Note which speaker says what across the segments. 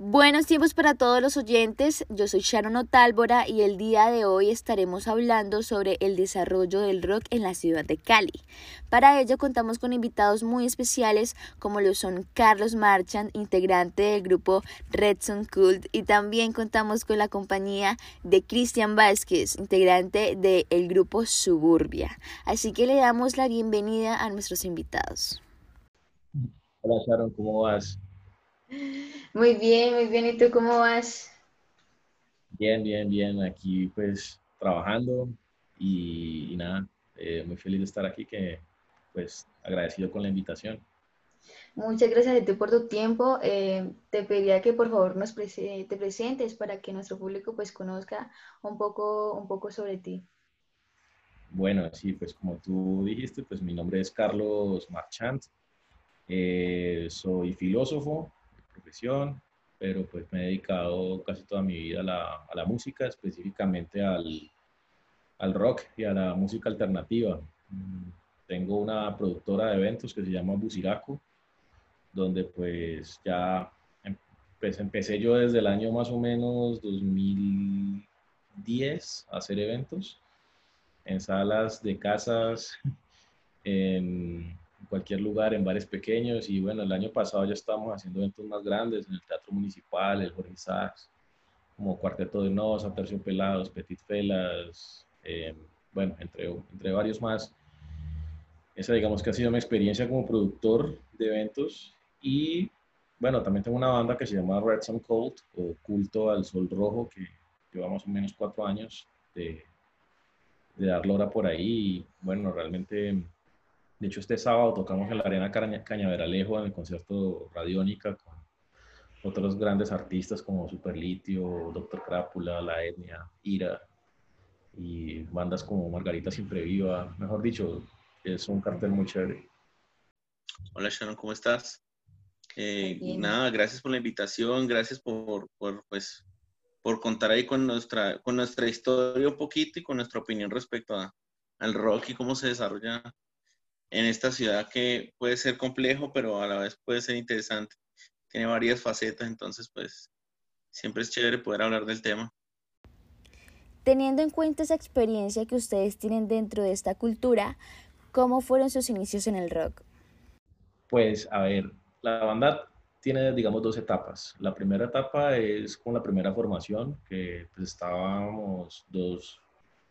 Speaker 1: Buenos tiempos para todos los oyentes. Yo soy Sharon Otálvora y el día de hoy estaremos hablando sobre el desarrollo del rock en la ciudad de Cali. Para ello contamos con invitados muy especiales como lo son Carlos Marchand, integrante del grupo Redson Cult, y también contamos con la compañía de Cristian Vázquez, integrante del grupo Suburbia. Así que le damos la bienvenida a nuestros invitados.
Speaker 2: Hola Sharon, ¿cómo vas?
Speaker 1: Muy bien, muy bien. ¿Y tú cómo vas?
Speaker 2: Bien, bien, bien. Aquí pues trabajando y, nada, eh, muy feliz de estar aquí, que pues agradecido con la invitación.
Speaker 1: Muchas gracias a ti por tu tiempo. Eh, te pediría que por favor nos te presentes para que nuestro público pues conozca un poco, un poco sobre ti.
Speaker 2: Bueno, sí, pues como tú dijiste, pues mi nombre es Carlos Marchand. Eh, soy filósofo, profesión, pero pues me he dedicado casi toda mi vida a la, a la música, específicamente al, al, rock y a la música alternativa. Mm, tengo una productora de eventos que se llama Busiraco, donde pues ya pues empecé yo desde el año más o menos 2010 a hacer eventos en salas de casas, en cualquier lugar, en bares pequeños. Y bueno, el año pasado ya estábamos haciendo eventos más grandes en el Teatro Municipal, el Jorge Sachs, como Cuarteto de Noza, Pelados, Petit Felas, eh, bueno, entre, entre varios más. Esa digamos que ha sido mi experiencia como productor de eventos. Y bueno, también tengo una banda que se llama Red Sun Cold o Culto al Sol Rojo, que lleva más o menos cuatro años de, de dar lora por ahí. Y bueno, realmente de hecho, este sábado tocamos en la Arena Cañaveralejo en el concierto Radiónica con otros grandes artistas como Superlitio, Doctor Crápula, La Etnia, Ira y bandas como Margarita Siempre Viva. Mejor dicho, es un cartel muy chévere.
Speaker 3: Hola Sharon, ¿cómo estás? Eh, nada, gracias por la invitación, gracias por, por, pues, por contar ahí con nuestra, con nuestra historia un poquito y con nuestra opinión respecto a, al rock y cómo se desarrolla en esta ciudad que puede ser complejo, pero a la vez puede ser interesante. Tiene varias facetas, entonces pues siempre es chévere poder hablar del tema.
Speaker 1: Teniendo en cuenta esa experiencia que ustedes tienen dentro de esta cultura, ¿cómo fueron sus inicios en el rock?
Speaker 2: Pues a ver, la banda tiene, digamos, dos etapas. La primera etapa es con la primera formación, que pues, estábamos dos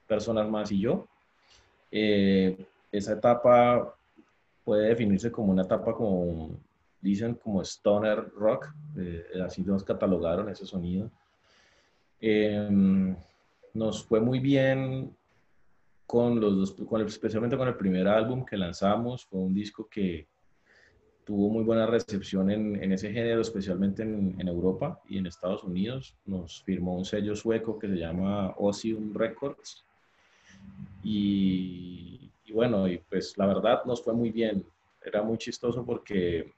Speaker 2: personas más y yo. Eh, esa etapa puede definirse como una etapa como, dicen, como stoner rock, eh, así nos catalogaron ese sonido. Em, nos fue muy bien con los dos, con especialmente con el primer álbum que lanzamos, fue un disco que tuvo muy buena recepción en, en ese género, especialmente en, en, Europa y en Estados Unidos. Nos firmó un sello sueco que se llama Ossium Records. Y y bueno, y pues la verdad nos fue muy bien. Era muy chistoso porque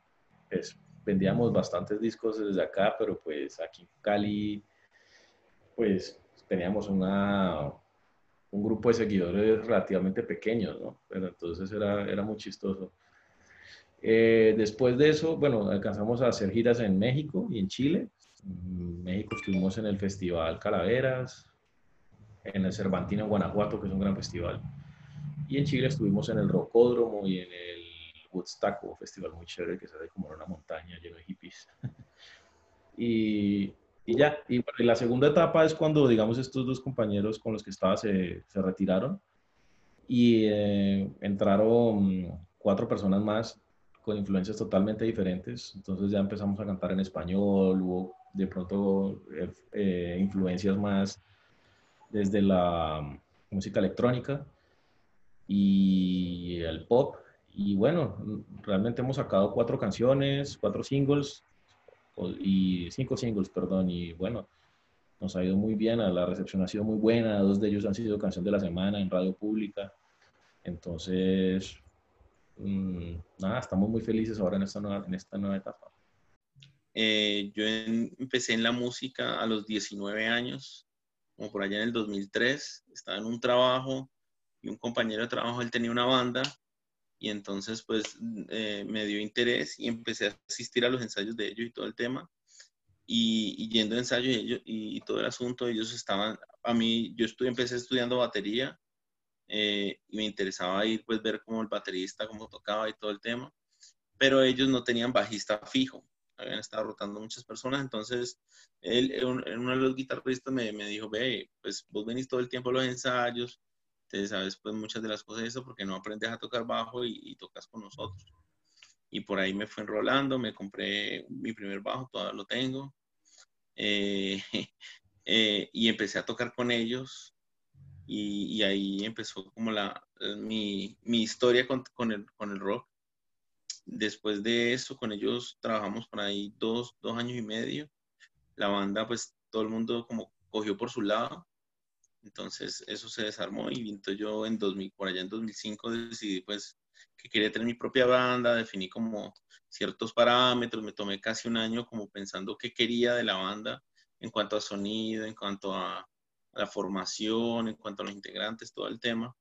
Speaker 2: pues, vendíamos bastantes discos desde acá, pero pues aquí en Cali, pues teníamos una, un grupo de seguidores relativamente pequeños, ¿no? Pero entonces era, era muy chistoso. Eh, después de eso, bueno, alcanzamos a hacer giras en México y en Chile. México estuvimos en el Festival Calaveras, en el Cervantino en Guanajuato, que es un gran festival. Y en Chile estuvimos en el Rocódromo y en el Woodstock, un festival muy chévere que se ve como en una montaña lleno de hippies. y, y, ya, y, la segunda etapa es cuando, digamos, estos dos compañeros con los que estaba se, se retiraron y eh, entraron cuatro personas más con influencias totalmente diferentes. Entonces ya empezamos a cantar en español, hubo de pronto eh, eh, influencias más desde la música electrónica y el pop. Y bueno, realmente hemos sacado cuatro canciones, cuatro singles y cinco singles, perdón. Y bueno, nos ha ido muy bien, la recepción ha sido muy buena. Dos de ellos han sido canción de la semana en radio pública. Entonces, mm, nada, estamos muy felices ahora en esta nueva, en esta nueva etapa.
Speaker 3: Eh, yo empecé en la música a los 19 años, como por allá en el 2003. Estaba en un trabajo y un compañero de trabajo, él tenía una banda y entonces pues eh, me dio interés y empecé a asistir a los ensayos de ellos y todo el tema. y, yendo a ensayo y, y, todo el asunto, ellos estaban, a mí, yo estuve, empecé estudiando batería eh, y me interesaba ir, pues, ver cómo el baterista, cómo tocaba y todo el tema, pero ellos no tenían bajista fijo, habían estado rotando muchas personas, entonces él, uno de los guitarristas me, me, dijo, ve, pues vos venís todo el tiempo a los ensayos, te sabes pues muchas de las cosas de eso porque no aprendes a tocar bajo y, tocas con nosotros. Y por ahí me fue enrolando, me compré mi primer bajo, todavía lo tengo, eh, eh, y empecé a tocar con ellos y, ahí empezó como la, mi, mi historia con, con, el, con el rock. Después de eso, con ellos trabajamos por ahí dos, dos años y medio. La banda, pues todo el mundo como cogió por su lado. Entonces eso se desarmó y entonces yo en 2000, por allá en 2005 decidí pues que quería tener mi propia banda, definí como ciertos parámetros, me tomé casi un año como pensando qué quería de la banda en cuanto a sonido, en cuanto a, la formación, en cuanto a los integrantes, todo el tema.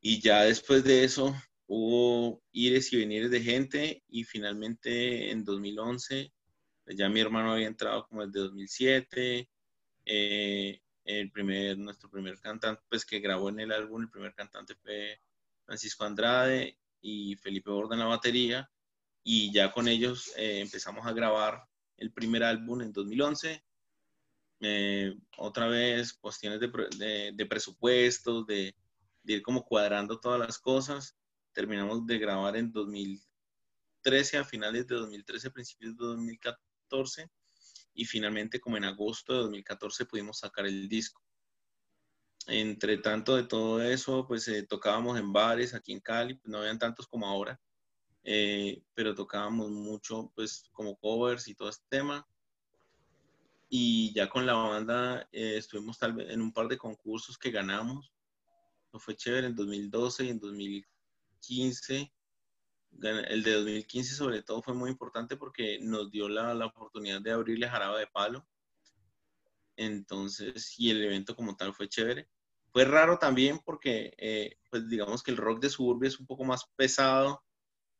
Speaker 3: Y ya después de eso hubo ires y venires de gente y finalmente en 2011 pues ya mi hermano había entrado como desde 2007. Eh, el primer, nuestro primer cantante, pues que grabó en el álbum, el primer cantante fue Francisco Andrade y Felipe Borda en la batería. Y ya con ellos eh, empezamos a grabar el primer álbum en 2011 eh, otra vez cuestiones de, de, presupuestos, de, ir como cuadrando todas las cosas. Terminamos de grabar en 2013, a finales de 2013, principios de 2014, y finalmente como en agosto de 2014 pudimos sacar el disco. Entre tanto de todo eso, pues eh, tocábamos en bares aquí en Cali, pues, no habían tantos como ahora, eh, pero tocábamos mucho pues como covers y todo este tema y ya con la banda eh, estuvimos tal vez en un par de concursos que ganamos. No fue chévere en 2012 y en 2015. El de 2015 sobre todo fue muy importante porque nos dio la, la oportunidad de abrirle Jarabe de Palo. Entonces, y el evento como tal fue chévere. Fue raro también porque, eh, pues digamos que el rock de suburbia es un poco más pesado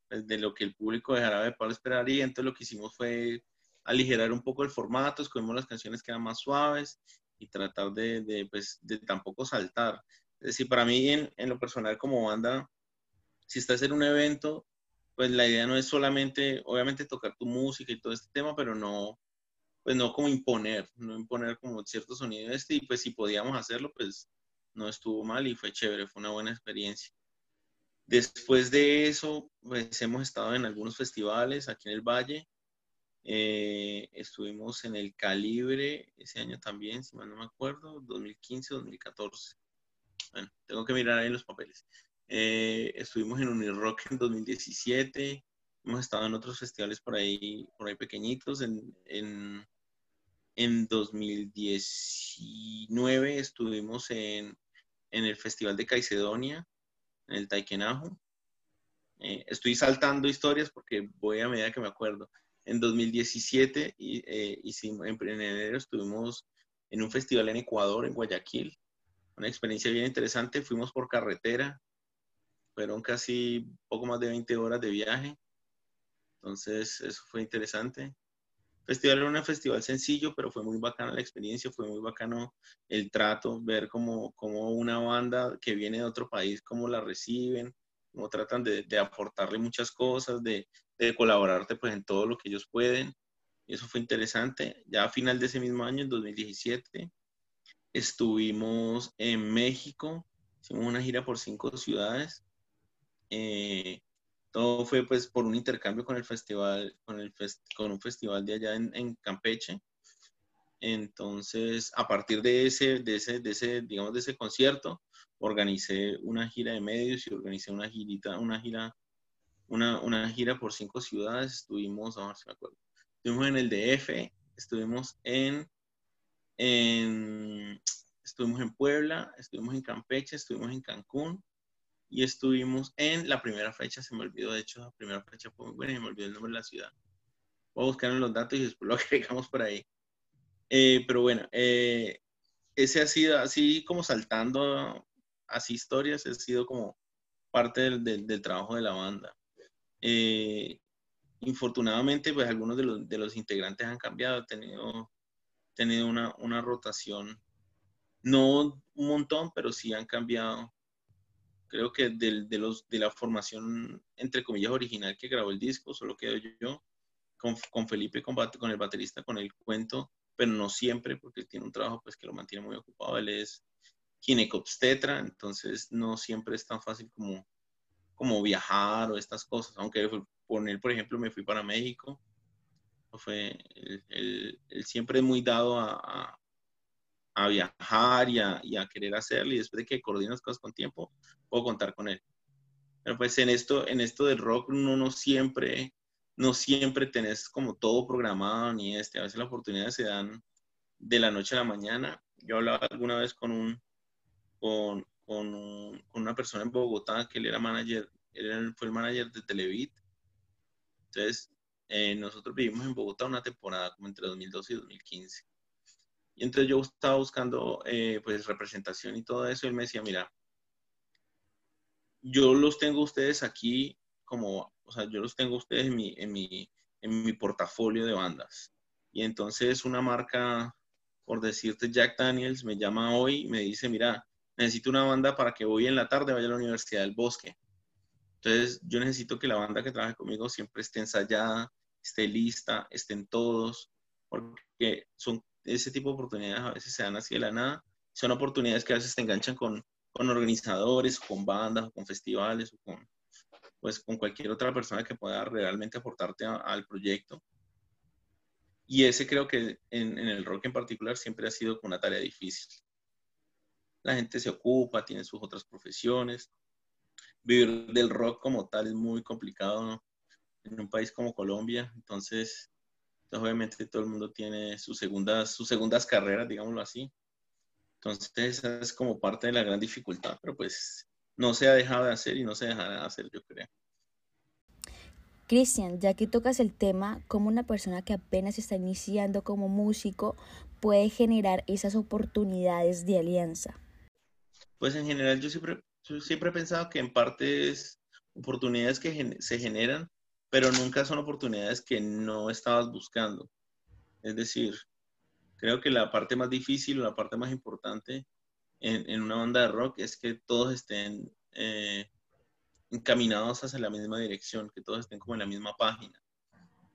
Speaker 3: pues, de lo que el público de Jarabe de Palo esperaría. Entonces lo que hicimos fue aligerar un poco el formato, escogimos las canciones que eran más suaves y tratar de, de, pues, de tampoco saltar. Es decir, para mí en, en, lo personal como banda, si estás en un evento, pues la idea no es solamente, obviamente, tocar tu música y todo este tema, pero no, pues no como imponer, no imponer como cierto sonido este, y pues si podíamos hacerlo, pues no estuvo mal y fue chévere, fue una buena experiencia. Después de eso, pues hemos estado en algunos festivales aquí en el Valle, eh, estuvimos en el Calibre ese año también, si mal no me acuerdo, 2015 2014. Bueno, tengo que mirar ahí los papeles. Eh, estuvimos en Unirock en 2017. Hemos estado en otros festivales por ahí, por ahí pequeñitos. En, en, en 2019 estuvimos en, en, el Festival de Caicedonia, en el Taikenajo. Eh, estoy saltando historias porque voy a medida que me acuerdo. En 2017 y, eh, en, enero estuvimos en un festival en Ecuador, en Guayaquil. Una experiencia bien interesante. Fuimos por carretera. Fueron casi poco más de 20 horas de viaje. Entonces, eso fue interesante. Festival era un festival sencillo, pero fue muy bacana la experiencia, fue muy bacano el trato, ver cómo, cómo una banda que viene de otro país, cómo la reciben, cómo tratan de, de aportarle muchas cosas, de, de colaborarte pues en todo lo que ellos pueden. Y eso fue interesante. Ya a final de ese mismo año, en 2017, estuvimos en México, hicimos una gira por cinco ciudades. Eh, todo fue pues por un intercambio con el festival, con, el con un festival de allá en, en, Campeche. Entonces, a partir de ese, de ese, de ese, digamos, de ese concierto, organicé una gira de medios y organicé una girita, una gira una, una gira por cinco ciudades. Estuvimos, a ver si me acuerdo, estuvimos en el DF, estuvimos en, en, estuvimos en Puebla, estuvimos en Campeche, estuvimos en Cancún y estuvimos en la primera fecha, se me olvidó, de hecho, la primera fecha fue muy buena y me olvidó el nombre de la ciudad. Voy a buscar en los datos y después lo agregamos por ahí. Eh, pero bueno, eh, ese ha sido así como saltando así historias, ha sido como parte del, del, del trabajo de la banda. Eh, infortunadamente, pues algunos de los, de los integrantes han cambiado, han tenido, tenido una, una rotación, no un montón, pero sí han cambiado. Creo que de, de, los, de la formación, entre comillas, original que grabó el disco, solo quedo yo, con, con Felipe, con, con el baterista, con el cuento, pero no siempre, porque él tiene un trabajo pues, que lo mantiene muy ocupado. Él es ginecobstetra, entonces no siempre es tan fácil como, como viajar o estas cosas, aunque por él, por ejemplo, me fui para México. Fue, él, siempre es muy dado a, a, viajar y a, y a, querer hacerlo y después de que coordina las cosas con tiempo, puedo contar con él. Pero pues en esto, en esto del rock no siempre, no siempre tenés como todo programado ni este, a veces las oportunidades se dan de la noche a la mañana. Yo hablaba alguna vez con un, con, con, una persona en Bogotá que él era manager, él fue el manager de Televit. Entonces, eh, nosotros vivimos en Bogotá una temporada como entre 2012 y 2015. Y entonces yo estaba buscando eh, pues representación y todo eso. Y él me decía, mira, yo los tengo ustedes aquí como, o sea, yo los tengo ustedes en mi, en mi, en mi portafolio de bandas. Y entonces una marca, por decirte Jack Daniels, me llama hoy y me dice, mira, necesito una banda para que hoy en la tarde vaya a la Universidad del Bosque. Entonces, yo necesito que la banda que trabaje conmigo siempre esté ensayada, esté lista, estén todos, porque son ese tipo de oportunidades a veces se dan así de la nada. Son oportunidades que a veces te enganchan con, con organizadores, con bandas, con festivales, o con, pues, con cualquier otra persona que pueda realmente aportarte al proyecto. Y ese creo que en, en, el rock en particular siempre ha sido una tarea difícil la gente se ocupa, tiene sus otras profesiones. Vivir del rock como tal es muy complicado en un país como Colombia, entonces, obviamente todo el mundo tiene sus segundas, sus segundas carreras, digámoslo así. Entonces, esa es como parte de la gran dificultad, pero pues no se ha dejado de hacer y no se dejará de hacer, yo creo.
Speaker 1: Cristian, ya que tocas el tema, ¿cómo una persona que apenas está iniciando como músico puede generar esas oportunidades de alianza?
Speaker 3: Pues en general yo siempre, siempre he pensado que en parte es oportunidades que se generan, pero nunca son oportunidades que no estabas buscando. Es decir, creo que la parte más difícil o la parte más importante en, una banda de rock es que todos estén eh, encaminados hacia la misma dirección, que todos estén como en la misma página.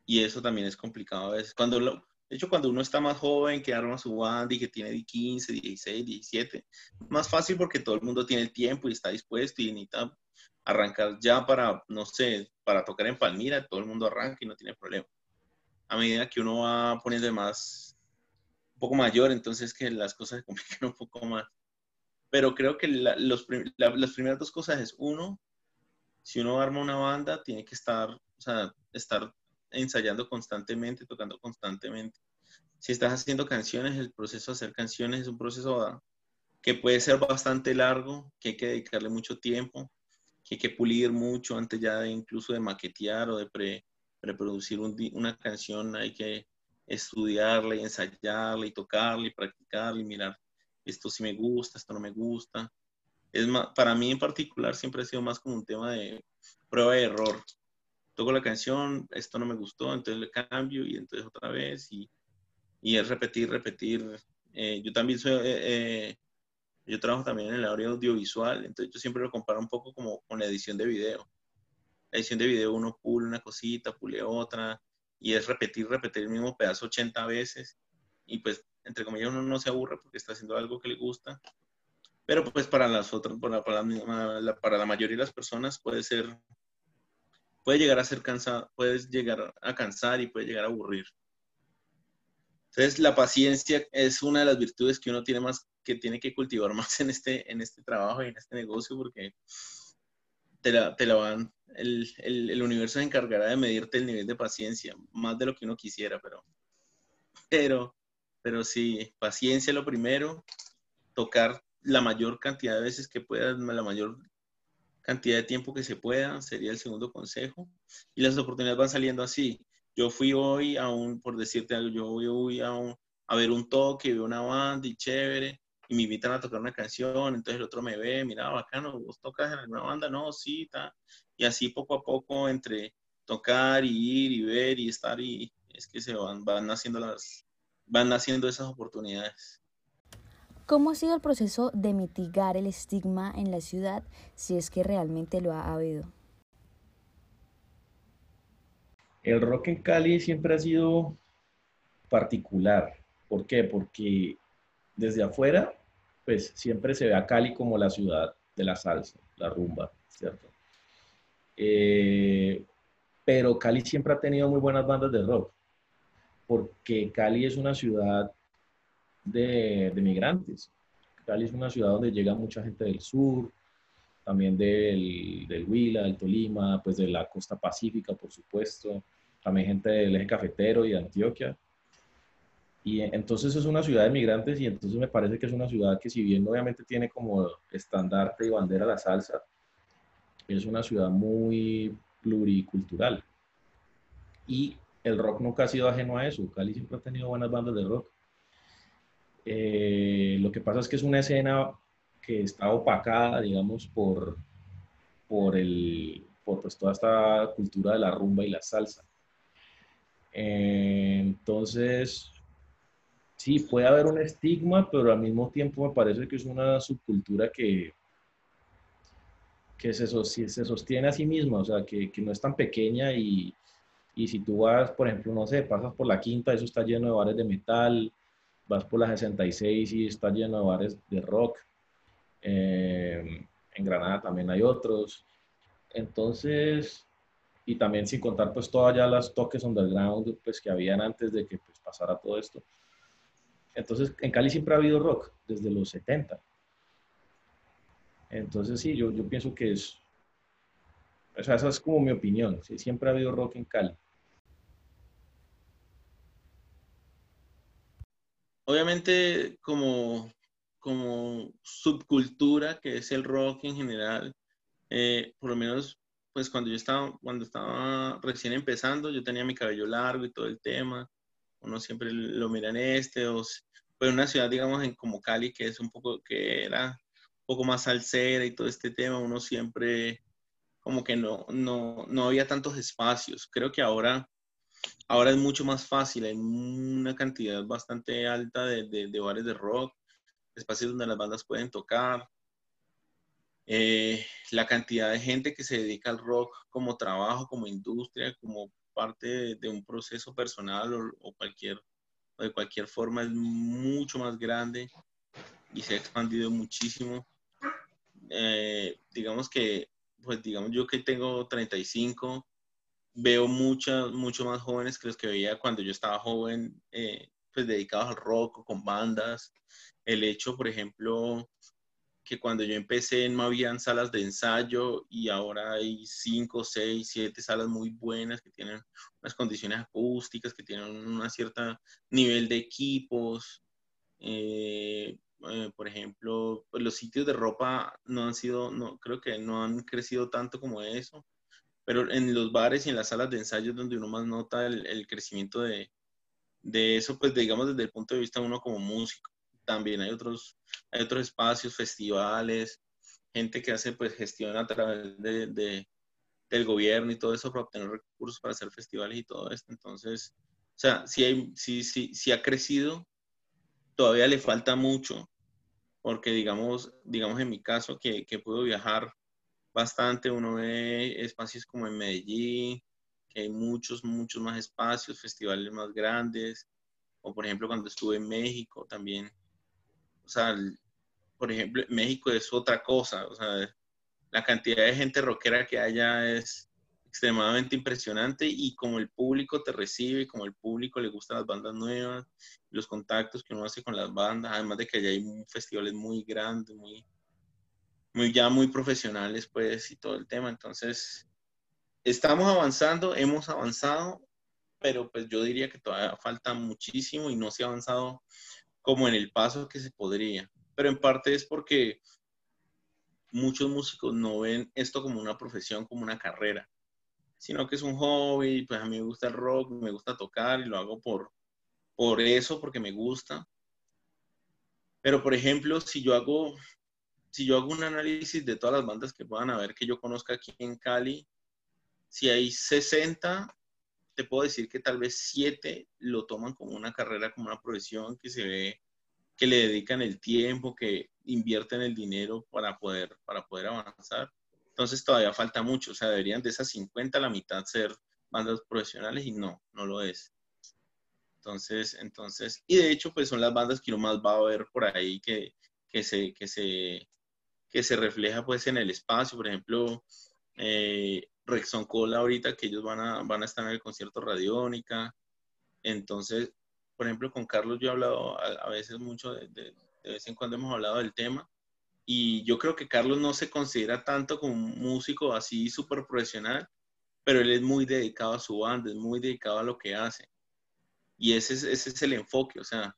Speaker 3: Y eso también es complicado a veces. Cuando lo, de hecho, cuando uno está más joven, que arma su band y que tiene 15, 16, 17, más fácil porque todo el mundo tiene el tiempo y está dispuesto y necesita arrancar ya para, no sé, para tocar en Palmira, todo el mundo arranca y no tiene problema. A medida que uno va poniendo más, un poco mayor, entonces que las cosas se complican un poco más. Pero creo que los, las primeras dos cosas es, uno, si uno arma una banda, tiene que estar, o sea, estar ensayando constantemente, tocando constantemente. Si estás haciendo canciones, el proceso de hacer canciones es un proceso que puede ser bastante largo, que hay que dedicarle mucho tiempo, que hay que pulir mucho antes ya de incluso de maquetear o de pre, preproducir una canción, hay que estudiarla y ensayarla y tocarla y practicarla y mirar esto sí me gusta, esto no me gusta. Es más, para mí en particular siempre ha sido más como un tema de prueba y error toco la canción, esto no me gustó, entonces le cambio y entonces otra vez y, y es repetir, repetir. Eh, yo también soy, eh, eh, yo trabajo también en el área audiovisual, entonces yo siempre lo comparo un poco como con la edición de video. La edición de video uno pule una cosita, pule otra y es repetir, repetir el mismo pedazo 80 veces y pues entre comillas uno no se aburre porque está haciendo algo que le gusta. Pero pues para las otras, para, para, la, para la mayoría de las personas puede ser puede llegar a ser cansado, puedes llegar a cansar y puede llegar a aburrir. Entonces, la paciencia es una de las virtudes que uno tiene más, que tiene que cultivar más en este, en este trabajo y en este negocio, porque te la, te la van, el, el, el, universo se encargará de medirte el nivel de paciencia, más de lo que uno quisiera, pero, pero, pero sí, paciencia lo primero, tocar la mayor cantidad de veces que puedas, la mayor cantidad de tiempo que se pueda, sería el segundo consejo. Y las oportunidades van saliendo así. Yo fui hoy a un, por decirte algo, yo voy hoy a, un, a ver un toque, veo una banda y chévere, y me invitan a tocar una canción, entonces el otro me ve, mira, bacano, vos tocas en alguna banda, no, sí, está. Y así poco a poco, entre tocar y ir y ver y estar y es que se van, van naciendo las, van naciendo esas oportunidades.
Speaker 1: ¿Cómo ha sido el proceso de mitigar el estigma en la ciudad si es que realmente lo ha habido?
Speaker 2: El rock en Cali siempre ha sido particular. ¿Por qué? Porque desde afuera, pues siempre se ve a Cali como la ciudad de la salsa, la rumba, ¿cierto? Eh, pero Cali siempre ha tenido muy buenas bandas de rock, porque Cali es una ciudad de, migrantes. Cali es una ciudad donde llega mucha gente del sur, también del, del Huila, del Tolima, pues de la costa pacífica, por supuesto, también gente del eje cafetero y de Antioquia. Y entonces es una ciudad de migrantes y entonces me parece que es una ciudad que si bien obviamente tiene como estandarte y bandera la salsa, es una ciudad muy pluricultural. Y el rock nunca ha sido ajeno a eso. Cali siempre ha tenido buenas bandas de rock. Eh, lo que pasa es que es una escena que está opacada, digamos, por, por, el, por pues, toda esta cultura de la rumba y la salsa. Eh, entonces, sí, puede haber un estigma, pero al mismo tiempo me parece que es una subcultura que, que se, se sostiene a sí misma, o sea, que, que no es tan pequeña y, y, si tú vas, por ejemplo, no sé, pasas por la quinta, eso está lleno de bares de metal, vas por la 66 y está lleno de bares de rock, eh, en Granada también hay otros, entonces, y también sin contar pues todas ya las toques underground pues que habían antes de que pues pasara todo esto. Entonces, en Cali siempre ha habido rock, desde los 70. Entonces, sí, yo, yo pienso que es, o sea, esa es como mi opinión, sí, siempre ha habido rock en Cali.
Speaker 3: Obviamente, como, como subcultura, que es el rock en general, eh, por lo menos, pues cuando yo estaba, cuando estaba recién empezando, yo tenía mi cabello largo y todo el tema, uno siempre lo mira en este, o pues una ciudad, digamos, en como Cali, que es un poco, que era un poco más salsera y todo este tema, uno siempre como que no, no, no había tantos espacios. Creo que ahora, ahora es mucho más fácil, hay una cantidad bastante alta de, de, bares de rock, espacios donde las bandas pueden tocar. Eh, la cantidad de gente que se dedica al rock como trabajo, como industria, como parte de, un proceso personal o, cualquier, de cualquier forma es mucho más grande y se ha expandido muchísimo. Eh, digamos que, pues digamos yo que tengo 35, veo muchas, mucho más jóvenes que los que veía cuando yo estaba joven, eh, pues dedicados al rock con bandas. El hecho, por ejemplo, que cuando yo empecé no habían salas de ensayo y ahora hay cinco, seis, siete salas muy buenas que tienen unas condiciones acústicas, que tienen un cierto nivel de equipos. Eh, eh, por ejemplo, pues los sitios de ropa no han sido, no, creo que no han crecido tanto como eso, pero en los bares y en las salas de ensayo es donde uno más nota el, el crecimiento de, de eso, pues digamos desde el punto de vista de uno como músico también hay otros, hay otros espacios, festivales, gente que hace pues gestión a través de, del gobierno y todo eso para obtener recursos para hacer festivales y todo esto. Entonces, o sea, si hay, sí, sí, sí ha crecido, todavía le falta mucho, porque digamos, digamos en mi caso que, que puedo viajar bastante, uno ve espacios como en Medellín, que hay muchos, muchos más espacios, festivales más grandes, o por ejemplo cuando estuve en México también sea, por ejemplo, México es otra cosa, o sea, la cantidad de gente rockera que haya es extremadamente impresionante y como el público te recibe, como el público le gustan las bandas nuevas, los contactos que uno hace con las bandas, además de que allá hay festivales muy grandes, muy, muy ya muy profesionales, pues, y todo el tema. Entonces, estamos avanzando, hemos avanzado, pero pues yo diría que todavía falta muchísimo y no se ha avanzado como en el paso que se podría. Pero en parte es porque muchos músicos no ven esto como una profesión, como una carrera, sino que es un hobby, pues a mí me gusta el rock, me gusta tocar y lo hago por, por eso, porque me gusta. Pero por ejemplo, si yo hago si yo hago un análisis de todas las bandas que puedan haber que yo conozca aquí en Cali, si hay 60, te puedo decir que tal vez 7 lo toman como una carrera, como una profesión que se ve, que le dedican el tiempo, que invierten el dinero para poder, para poder avanzar. Entonces todavía falta mucho, o sea, deberían de esas 50 la mitad ser bandas profesionales y no, no lo es. Entonces, entonces, y de hecho, pues son las bandas que uno más va a ver por ahí que, que se, que se, que se refleja pues en el espacio. Por ejemplo, eh, Rexon Cola ahorita que ellos van a, van a estar en el concierto Radiónica. Entonces, por ejemplo, con Carlos yo he hablado a, veces mucho, de, de, vez en cuando hemos hablado del tema. Y yo creo que Carlos no se considera tanto como un músico así súper profesional, pero él es muy dedicado a su banda, es muy dedicado a lo que hace. Y ese es, ese es el enfoque, o sea,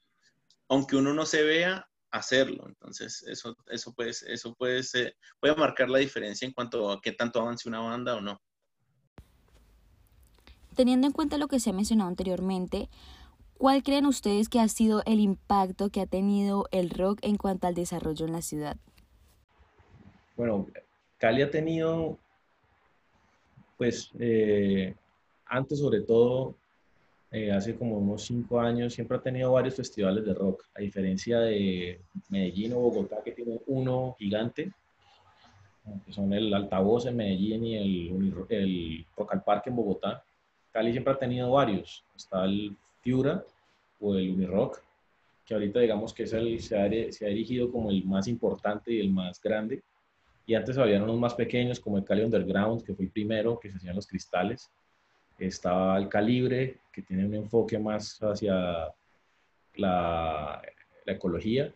Speaker 3: aunque uno no se vea, hacerlo. Entonces, eso, eso, puede, eso puede, ser, puede marcar la diferencia en cuanto a qué tanto avance una banda o no.
Speaker 1: Teniendo en cuenta lo que se ha mencionado anteriormente, ¿cuál creen ustedes que ha sido el impacto que ha tenido el rock en cuanto al desarrollo en la ciudad?
Speaker 2: Bueno, Cali ha tenido, pues, eh, antes sobre todo, eh, hace como unos cinco años, siempre ha tenido varios festivales de rock, a diferencia de Medellín o Bogotá, que tienen uno gigante, que son el Altavoz en Medellín y el, el Rock Parque en Bogotá. Cali siempre ha tenido varios. Está el Fiura o el Unirock, que ahorita digamos que es el, se, ha, se ha erigido como el más importante y el más grande. Y antes había unos más pequeños, como el Cali Underground, que fue el primero, que se hacían los cristales estaba el calibre, que tiene un enfoque más hacia la, ecología.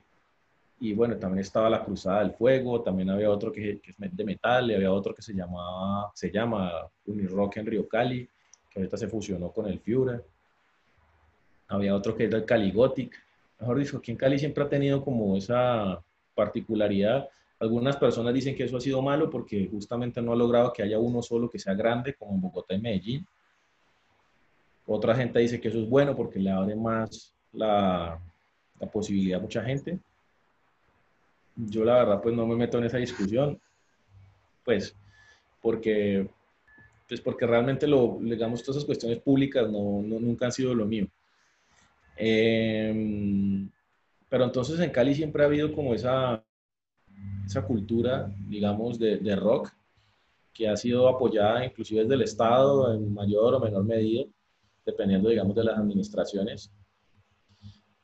Speaker 2: Y bueno, también estaba la Cruzada del Fuego, también había otro que, es de metal, y había otro que se llamaba, se llama Unirock en Río Cali, que ahorita se fusionó con el Fiura. Había otro que era el Cali Gothic. Mejor dicho, aquí en Cali siempre ha tenido como esa particularidad. Algunas personas dicen que eso ha sido malo porque justamente no ha logrado que haya uno solo que sea grande, como en Bogotá y Medellín. Otra gente dice que eso es bueno porque le abre más la, la posibilidad a mucha gente. Yo la verdad pues no me meto en esa discusión, pues porque, pues porque realmente lo, digamos, todas esas cuestiones públicas no, nunca han sido lo mío. Em, pero entonces en Cali siempre ha habido como esa, esa cultura, digamos, de, de, rock que ha sido apoyada inclusive desde el Estado en mayor o menor medida dependiendo, digamos, de las administraciones.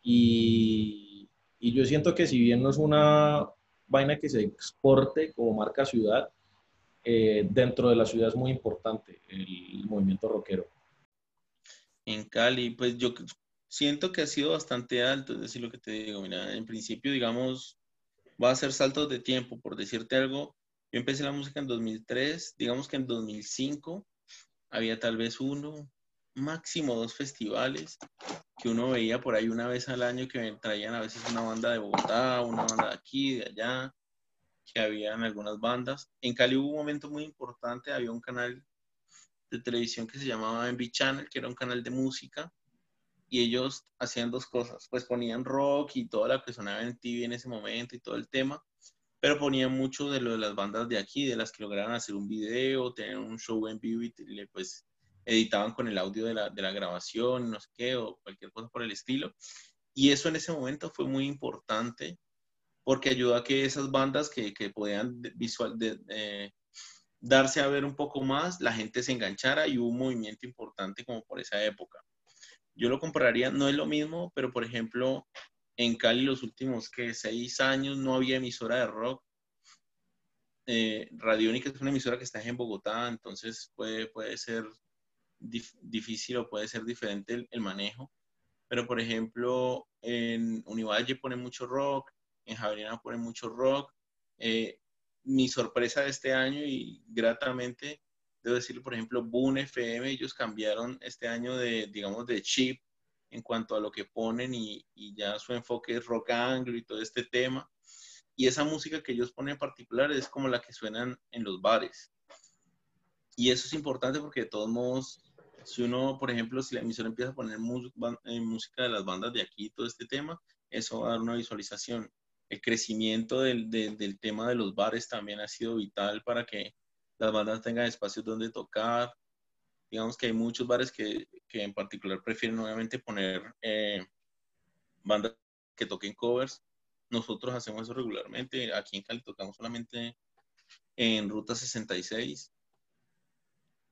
Speaker 2: Y, y yo siento que si bien no es una vaina que se exporte como marca ciudad, eh, dentro de la ciudad es muy importante el, movimiento rockero.
Speaker 3: En Cali, pues yo siento que ha sido bastante alto, es decir, lo que te digo, mira, en principio, digamos, va a ser saltos de tiempo, por decirte algo, yo empecé la música en 2003, digamos que en 2005 había tal vez uno, máximo dos festivales que uno veía por ahí una vez al año que traían a veces una banda de Bogotá, una banda de aquí, de allá, que habían algunas bandas. En Cali hubo un momento muy importante, había un canal de televisión que se llamaba Envy Channel, que era un canal de música, y ellos hacían dos cosas, pues ponían rock y toda la que sonaba en TV en ese momento y todo el tema, pero ponían mucho de lo de las bandas de aquí, de las que lograban hacer un video, tener un show en vivo y pues editaban con el audio de la, de la grabación, no sé qué, o cualquier cosa por el estilo. Y eso en ese momento fue muy importante porque ayudó a que esas bandas que, que podían visual, de, darse a ver un poco más, la gente se enganchara y hubo un movimiento importante como por esa época. Yo lo compararía, no es lo mismo, pero por ejemplo, en Cali los últimos que seis años no había emisora de rock. Eh, Radiónica es una emisora que está en Bogotá, entonces puede, puede ser difícil o puede ser diferente el, manejo. Pero, por ejemplo, en Univalle pone mucho rock, en Javeriana pone mucho rock. Eh, mi sorpresa de este año y gratamente, debo decirlo, por ejemplo, Boone FM, ellos cambiaron este año de, digamos, de chip en cuanto a lo que ponen y, y ya su enfoque es rock anglo y todo este tema. Y esa música que ellos ponen en particular es como la que suenan en los bares. Y eso es importante porque de todos modos si uno, por ejemplo, si la emisora empieza a poner eh, música de las bandas de aquí, todo este tema, eso va a dar una visualización. El crecimiento del, tema de los bares también ha sido vital para que las bandas tengan espacios donde tocar. Digamos que hay muchos bares que, que en particular prefieren obviamente poner eh, bandas que toquen covers. Nosotros hacemos eso regularmente. Aquí en Cali tocamos solamente en Ruta 66,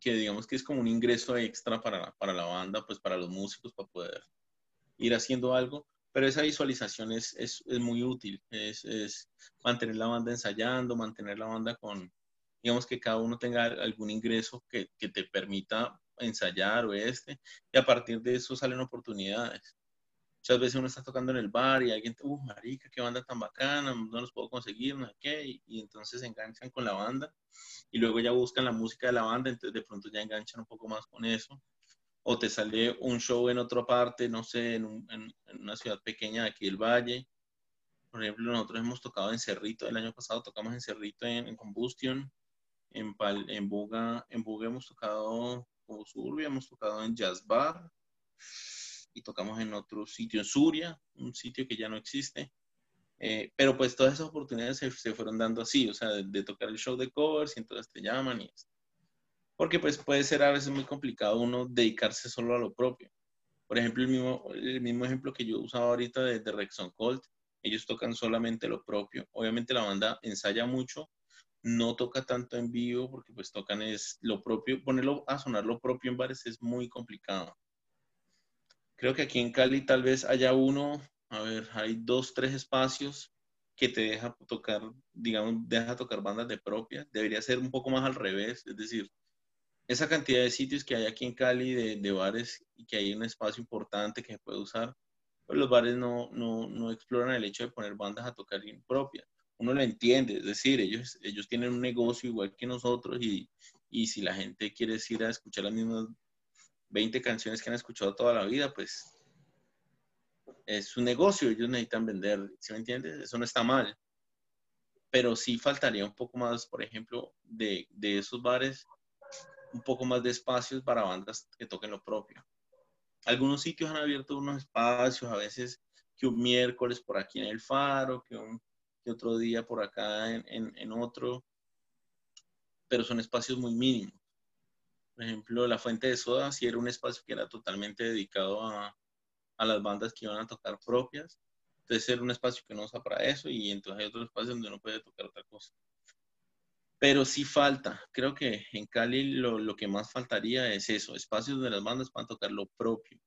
Speaker 3: que digamos que es como un ingreso extra para, para la banda, pues para los músicos, para poder ir haciendo algo pero esa visualización es, es, es muy útil, es, es, mantener la banda ensayando, mantener la banda con, digamos que cada uno tenga algún ingreso que, que, te permita ensayar o este, y a partir de eso salen oportunidades. Muchas veces uno está tocando en el bar y alguien, uh, marica, qué banda tan bacana, no los puedo conseguir, no sé qué, y, y entonces se enganchan con la banda, y luego ya buscan la música de la banda, entonces de pronto ya enganchan un poco más con eso, o te sale un show en otra parte, no sé, en, una ciudad pequeña de aquí del Valle. Por ejemplo, nosotros hemos tocado en Cerrito, el año pasado tocamos en Cerrito en, Combustion, en, en, Buga, en Buga hemos tocado como Surbia, hemos tocado en Jazz Bar y tocamos en otro sitio, en Suria, un sitio que ya no existe. Eh, pero pues todas esas oportunidades se, fueron dando así, o sea, de, tocar el show de covers y entonces te llaman y porque pues puede ser a veces muy complicado uno dedicarse solo a lo propio. Por ejemplo, el mismo, el mismo ejemplo que yo usaba ahorita de, de Rexon Colt, ellos tocan solamente lo propio. Obviamente la banda ensaya mucho, no toca tanto en vivo porque pues tocan es lo propio, ponerlo a sonar lo propio en bares es muy complicado. Creo que aquí en Cali tal vez haya uno, a ver, hay dos, tres espacios que te deja tocar, digamos, deja tocar bandas de propia. Debería ser un poco más al revés, es decir, esa cantidad de sitios que hay aquí en Cali, de, bares, y que hay un espacio importante que se puede usar, pues los bares no, no, no exploran el hecho de poner bandas a tocar propia. Uno lo entiende, es decir, ellos, ellos tienen un negocio igual que nosotros y, y si la gente quiere ir a escuchar las mismas 20 canciones que han escuchado toda la vida, pues es un negocio, ellos necesitan vender, ¿sí me entiendes? Eso no está mal. Pero sí faltaría un poco más, por ejemplo, de, de esos bares un poco más de espacios para bandas que toquen lo propio. Algunos sitios han abierto unos espacios, a veces que un miércoles por aquí en el Faro, que, un, que otro día por acá en, en, otro, pero son espacios muy mínimos. Por ejemplo, la Fuente de Soda sí era un espacio que era totalmente dedicado a, a las bandas que iban a tocar propias. Entonces era un espacio que no usa para eso y entonces hay otros espacios donde uno puede tocar otra cosa pero sí falta. Creo que en Cali lo, lo, que más faltaría es eso, espacios donde las bandas puedan tocar lo propio,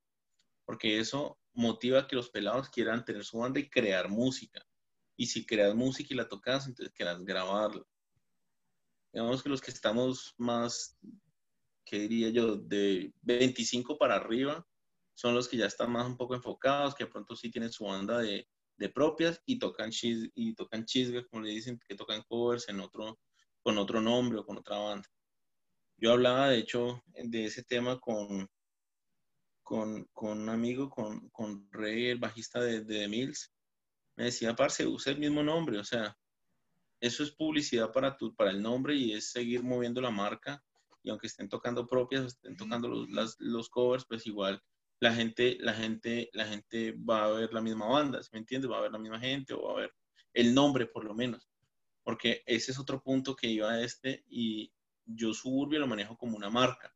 Speaker 3: porque eso motiva que los pelados quieran tener su banda y crear música. Y si creas música y la tocas, entonces quieras grabarla. Digamos que los que estamos más, ¿qué diría yo?, de 25 para arriba, son los que ya están más un poco enfocados, que de pronto sí tienen su banda de, de propias y tocan, chis, y tocan chisga, como le dicen, que tocan covers en otro, con otro nombre o con otra banda. Yo hablaba, de hecho, de ese tema con, con, con un amigo, con, con Rey, el bajista de, de The Mills. Me decía, parce, usa el mismo nombre, o sea, eso es publicidad para, tu, para el nombre y es seguir moviendo la marca. Y aunque estén tocando propias, estén tocando los, las, los covers, pues igual la gente, la gente, la gente va a ver la misma banda, ¿me entiendes? Va a ver la misma gente o va a ver el nombre por lo menos porque ese es otro punto que iba a este y yo Suburbia lo manejo como una marca.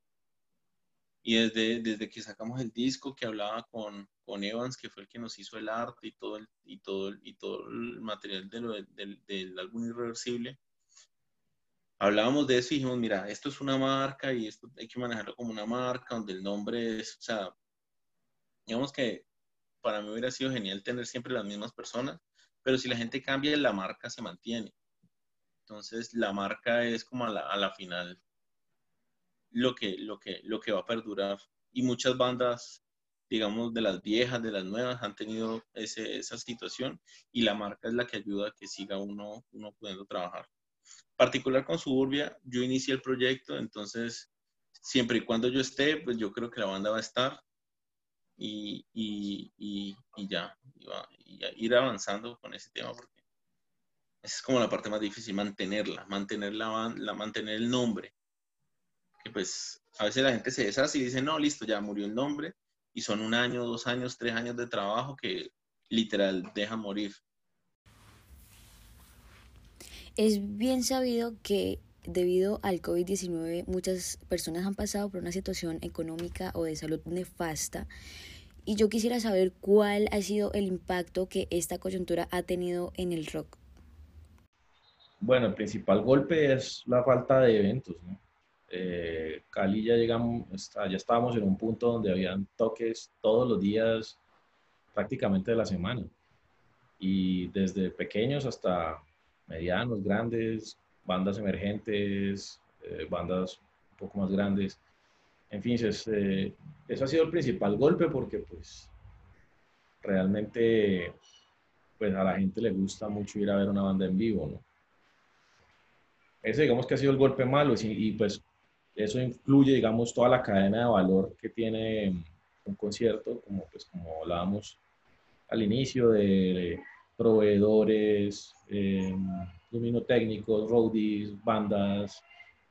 Speaker 3: Y desde, desde que sacamos el disco que hablaba con, con Evans, que fue el que nos hizo el arte y todo el, y todo, y todo el material de lo, del álbum Irreversible, hablábamos de eso y dijimos, mira, esto es una marca y esto hay que manejarlo como una marca donde el nombre es, o sea, digamos que para mí hubiera sido genial tener siempre las mismas personas, pero si la gente cambia, la marca se mantiene. Entonces, la marca es como a la, final lo que, lo, que, lo que va a perdurar. Y muchas bandas, digamos, de las viejas, de las nuevas, han tenido ese, esa situación y la marca es la que ayuda a que siga uno, uno pudiendo trabajar. Particular con Suburbia, yo inicié el proyecto, entonces, siempre y cuando yo esté, pues yo creo que la banda va a estar y, y, y, ya, y ir avanzando con ese tema porque es como la parte más difícil, mantenerla, mantener, la, la, mantener el nombre. Que pues a veces la gente se deshace y dice, no, listo, ya murió el nombre. Y son un año, dos años, tres años de trabajo que literal deja morir.
Speaker 1: Es bien sabido que debido al COVID-19 muchas personas han pasado por una situación económica o de salud nefasta y yo quisiera saber cuál ha sido el impacto que esta coyuntura ha tenido en el rock.
Speaker 2: Bueno, el principal golpe es la falta de eventos. ¿no? Eh, Cali ya llegamos, ya estábamos en un punto donde habían toques todos los días, prácticamente de la semana. Y desde pequeños hasta medianos, grandes, bandas emergentes, eh, bandas un poco más grandes. En fin, eh, eso ha sido el principal golpe porque pues realmente pues a la gente le gusta mucho ir a ver una banda en vivo, ¿no? Ese digamos que ha sido el golpe malo y, pues eso incluye digamos toda la cadena de valor que tiene un concierto, como pues como hablábamos al inicio de proveedores, eh, técnicos, roadies, bandas,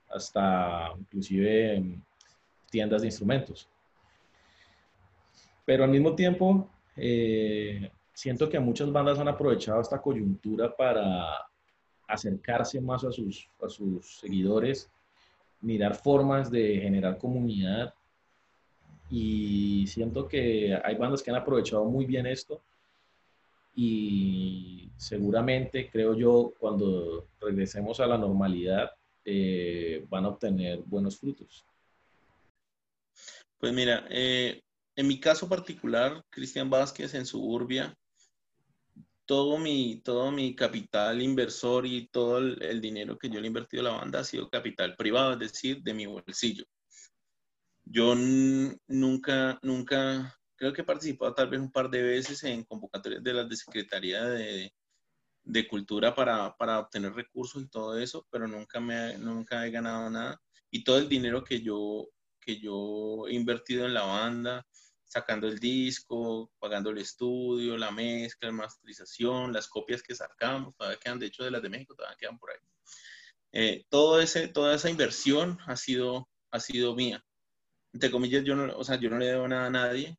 Speaker 2: hasta inclusive em, tiendas de instrumentos. Pero al mismo tiempo, eh, siento que muchas bandas han aprovechado esta coyuntura para acercarse más a sus, a sus seguidores, mirar formas de generar comunidad y siento que hay bandas que han aprovechado muy bien esto y seguramente, creo yo, cuando regresemos a la normalidad, eh, van a obtener buenos frutos.
Speaker 3: Pues mira, eh, en mi caso particular, Cristian Vázquez en Suburbia, todo mi, todo mi capital inversor y todo el, dinero que yo le he invertido a la banda ha sido capital privado, es decir, de mi bolsillo. Yo nunca, nunca creo que he participado tal vez un par de veces en convocatorias de la de Secretaría de, de Cultura para, para, obtener recursos y todo eso, pero nunca, me, nunca he ganado nada. Y todo el dinero que yo, que yo he invertido en la banda, sacando el disco, pagando el estudio, la mezcla, la masterización, las copias que sacamos, todavía quedan, de hecho, de las de México, todavía quedan por ahí. Eh, todo ese, toda esa inversión ha sido, ha sido mía. Entre comillas, yo no, o sea, yo no le debo nada a nadie,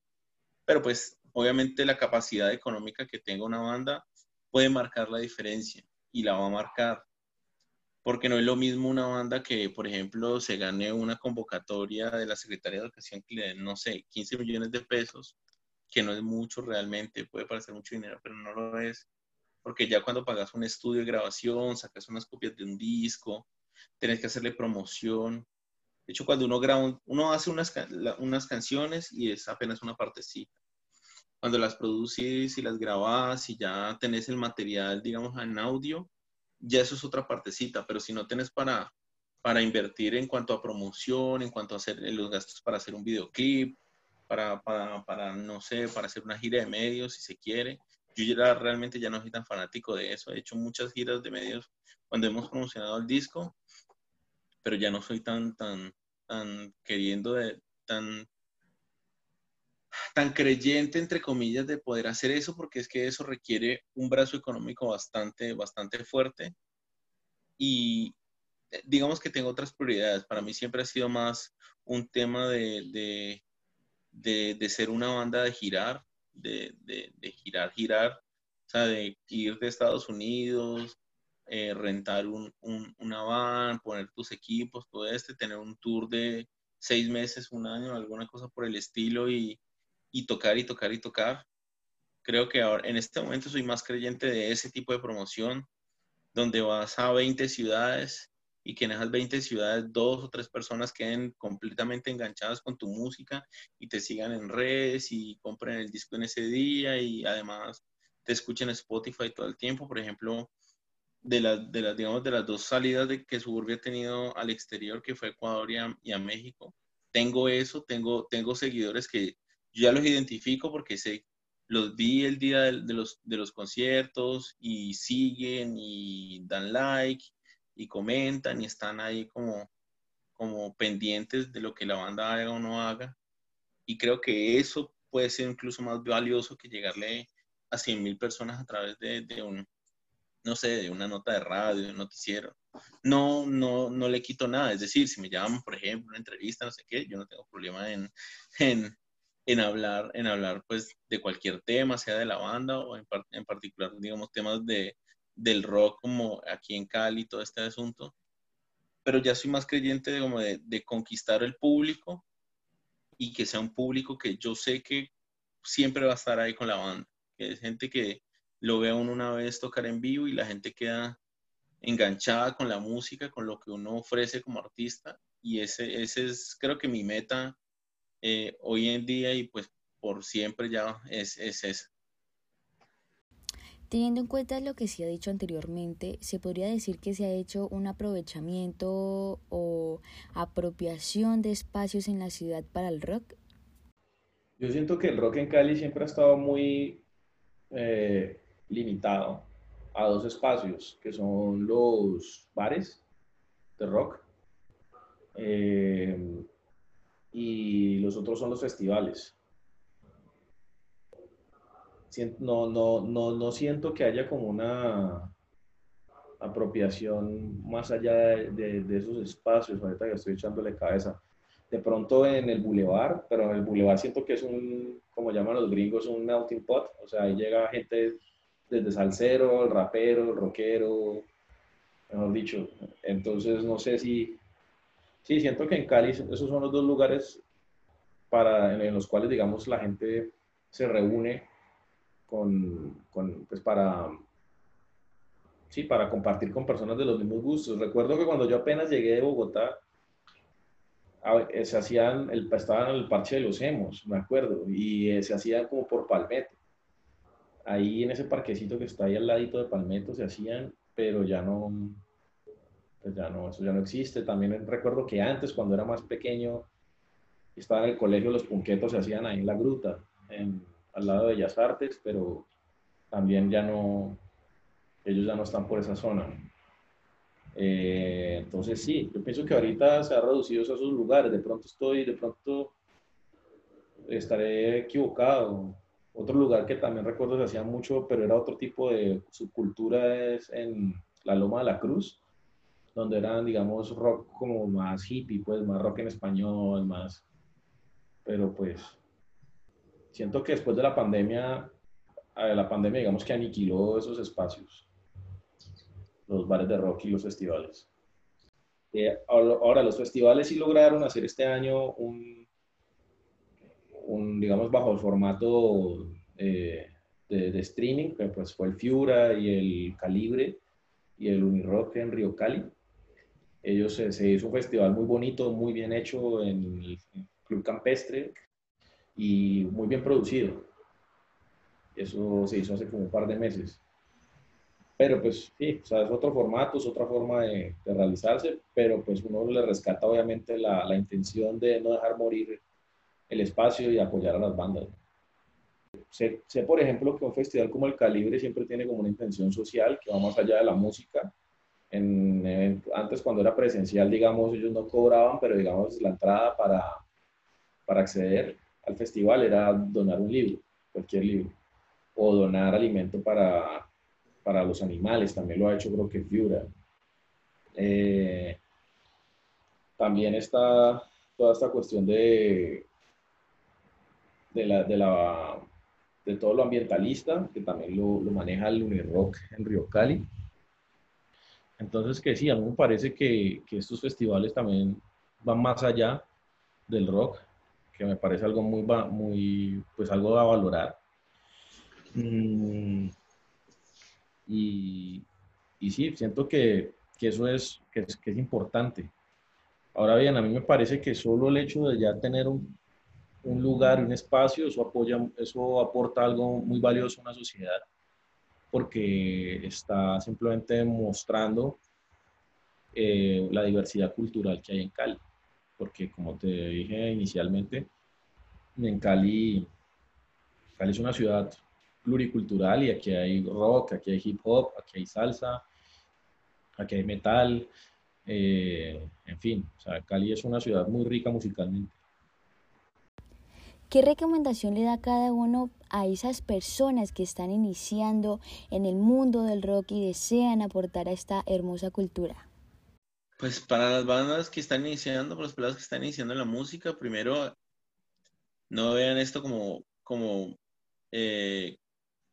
Speaker 3: pero pues obviamente la capacidad económica que tenga una banda puede marcar la diferencia y la va a marcar. Porque no es lo mismo una banda que, por ejemplo, se gane una convocatoria de la Secretaría de Educación que le den, no sé, 15 millones de pesos, que no es mucho realmente, puede parecer mucho dinero, pero no lo es. Porque ya cuando pagas un estudio de grabación, sacas unas copias de un disco, tienes que hacerle promoción, de hecho, cuando uno graba, uno hace unas, unas canciones y es apenas una partecita. Cuando las produces y las grabas y ya tenés el material, digamos, en audio, ya eso es otra partecita, pero si no tenés para, para invertir en cuanto a promoción, en cuanto a hacer los gastos para hacer un videoclip, para, para, para, no sé, para hacer una gira de medios, si se quiere. Yo ya realmente ya no soy tan fanático de eso. He hecho muchas giras de medios cuando hemos promocionado el disco pero ya no soy tan, tan, tan queriendo, de, tan, tan creyente, entre comillas, de poder hacer eso, porque es que eso requiere un brazo económico bastante, bastante fuerte. Y eh, digamos que tengo otras prioridades. Para mí siempre ha sido más un tema de, de, de, ser una banda de girar, de, de, girar, girar, o sea, de ir de Estados Unidos, eh, rentar un, una van, poner tus equipos, todo este, tener un tour de seis meses, un año, alguna cosa por el estilo y, y tocar y tocar y tocar. Creo que ahora, en este momento soy más creyente de ese tipo de promoción, donde vas a 20 ciudades y que en esas 20 ciudades dos o tres personas queden completamente enganchadas con tu música y te sigan en redes y compren el disco en ese día y además te escuchen Spotify todo el tiempo. Por ejemplo, de las, de las, digamos, de las dos salidas que Suburbia ha tenido al exterior, que fue Ecuador y a, México, tengo eso, tengo, tengo seguidores que ya los identifico porque sé, los vi el día de, los, de los conciertos y siguen y dan like y comentan y están ahí como, como pendientes de lo que la banda haga o no haga. Y creo que eso puede ser incluso más valioso que llegarle a 100 mil personas a través de, de, un, no sé, de una nota de radio, de un noticiero. No, no, no le quito nada. Es decir, si me llaman, por ejemplo, una entrevista, no sé qué, yo no tengo problema en, en, en hablar, en hablar pues de cualquier tema, sea de la banda o en, en particular, digamos, temas de, del rock como aquí en Cali, todo este asunto. pero ya soy más creyente de, como de conquistar el público y que sea un público que yo sé que siempre va a estar ahí con la banda, que es gente que lo ve a uno una vez tocar en vivo y la gente queda enganchada con la música, con lo que uno ofrece como artista y ese, ese es creo que mi meta eh, hoy en día y pues por siempre ya es, es esa.
Speaker 1: Teniendo en cuenta lo que se ha dicho anteriormente, ¿se podría decir que se ha hecho un aprovechamiento o apropiación de espacios en la ciudad para el rock?
Speaker 2: Yo siento que el rock en Cali siempre ha estado muy eh, limitado a dos espacios, que son los bares de rock eh, y los otros son los festivales no, no, no, no siento que haya como una apropiación más allá de, de, esos espacios, ahorita que estoy echándole cabeza. De pronto en el bulevar, pero en el bulevar siento que es un, como llaman los gringos, un melting pot, o sea, ahí llega gente desde salsero, el rapero, el rockero, mejor dicho. Entonces, no sé si, sí, siento que en Cali esos son los dos lugares para, en los cuales, digamos, la gente se reúne con, con, pues para, sí, para compartir con personas de los mismos gustos. Recuerdo que cuando yo apenas llegué de Bogotá, eh, se hacían, el, estaban el parche de los hemos, me acuerdo, y eh, se hacía como por Palmetto. Ahí en ese parquecito que está ahí al ladito de Palmetto se hacían, pero ya no, pues ya no, eso ya no existe. También recuerdo que antes, cuando era más pequeño, estaba en el colegio, los punquetos se hacían ahí en la gruta, en, al lado de Bellas Artes, pero también ya no, ellos ya no están por esa zona. Eh, entonces sí, yo pienso que ahorita se ha reducido a esos lugares, de pronto estoy, de pronto estaré equivocado. Otro lugar que también recuerdo se hacía mucho, pero era otro tipo de subcultura, es en la Loma de la Cruz, donde eran, digamos, rock como más hippie, pues más rock en español, más... Pero pues siento que después de la pandemia, la pandemia digamos que aniquiló esos espacios, los bares de rock y los festivales. Eh, ahora, los festivales sí lograron hacer este año un, un digamos, bajo el formato eh, de, streaming, que pues fue el Fiura y el Calibre y el Unirock en Río Cali. Ellos se hizo un festival muy bonito, muy bien hecho en el Club Campestre, y muy bien producido. Eso se hizo hace como un par de meses. Pero pues sí, o sea, es otro formato, es otra forma de, realizarse, pero pues uno le rescata obviamente la, la, intención de no dejar morir el espacio y apoyar a las bandas. Sé, sé, por ejemplo, que un festival como el Calibre siempre tiene como una intención social que va más allá de la música. En, antes cuando era presencial, digamos, ellos no cobraban, pero digamos la entrada para, para acceder al festival era donar un libro, cualquier libro, o donar alimento para, para los animales, también lo ha hecho creo que Fiura. Eh, también está toda esta cuestión de, de, la, de, todo lo ambientalista, que también lo, lo maneja el Unirock en Río Cali. Entonces, que sí, a mí me parece que, que estos festivales también van más allá del rock que me parece algo muy, muy pues algo a valorar. Mm, y, y, sí, siento que, que eso es, que es, importante. Ahora bien, a mí me parece que solo el hecho de ya tener un, un lugar, un espacio, eso, apoya, eso aporta algo muy valioso a una sociedad, porque está simplemente mostrando eh, la diversidad cultural que hay en Cali porque como te dije inicialmente, en Cali, Cali es una ciudad pluricultural y aquí hay rock, aquí hay hip hop, aquí hay salsa, aquí hay metal, eh, en fin, o sea, Cali es una ciudad muy rica musicalmente.
Speaker 1: ¿Qué recomendación le da cada uno a esas personas que están iniciando en el mundo del rock y desean aportar a esta hermosa cultura?
Speaker 3: Pues para las bandas que están iniciando, para los pelados que están iniciando la música, primero no vean esto como, como eh,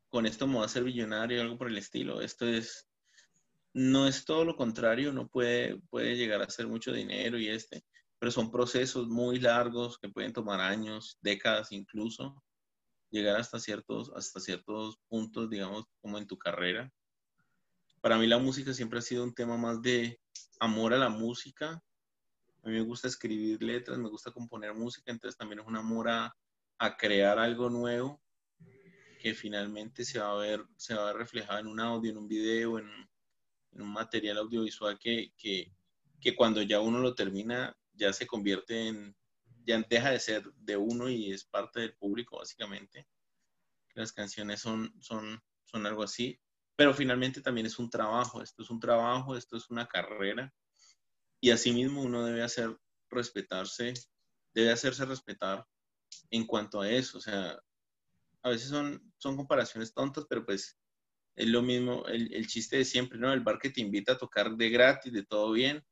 Speaker 3: con esto me voy a ser billonario o algo por el estilo. Esto es, no es todo lo contrario, no puede, puede llegar a ser mucho dinero y este, pero son procesos muy largos que pueden tomar años, décadas incluso, llegar hasta ciertos, hasta ciertos puntos, digamos, como en tu carrera. Para mí la música siempre ha sido un tema más de amor a la música. A mí me gusta escribir letras, me gusta componer música, entonces también es un amor a, a crear algo nuevo que finalmente se va a ver, se va a ver reflejado en un audio, en un video, en, en un material audiovisual que, que, que, cuando ya uno lo termina, ya se convierte en, ya deja de ser de uno y es parte del público, básicamente. Las canciones son, son, son algo así, pero finalmente también es un trabajo, esto es un trabajo, esto es una carrera, y asimismo uno debe hacer respetarse, debe hacerse respetar en cuanto a eso, o sea, a veces son, son comparaciones tontas, pero pues es lo mismo, el, el, chiste de siempre, ¿no? El bar que te invita a tocar de gratis, de todo bien,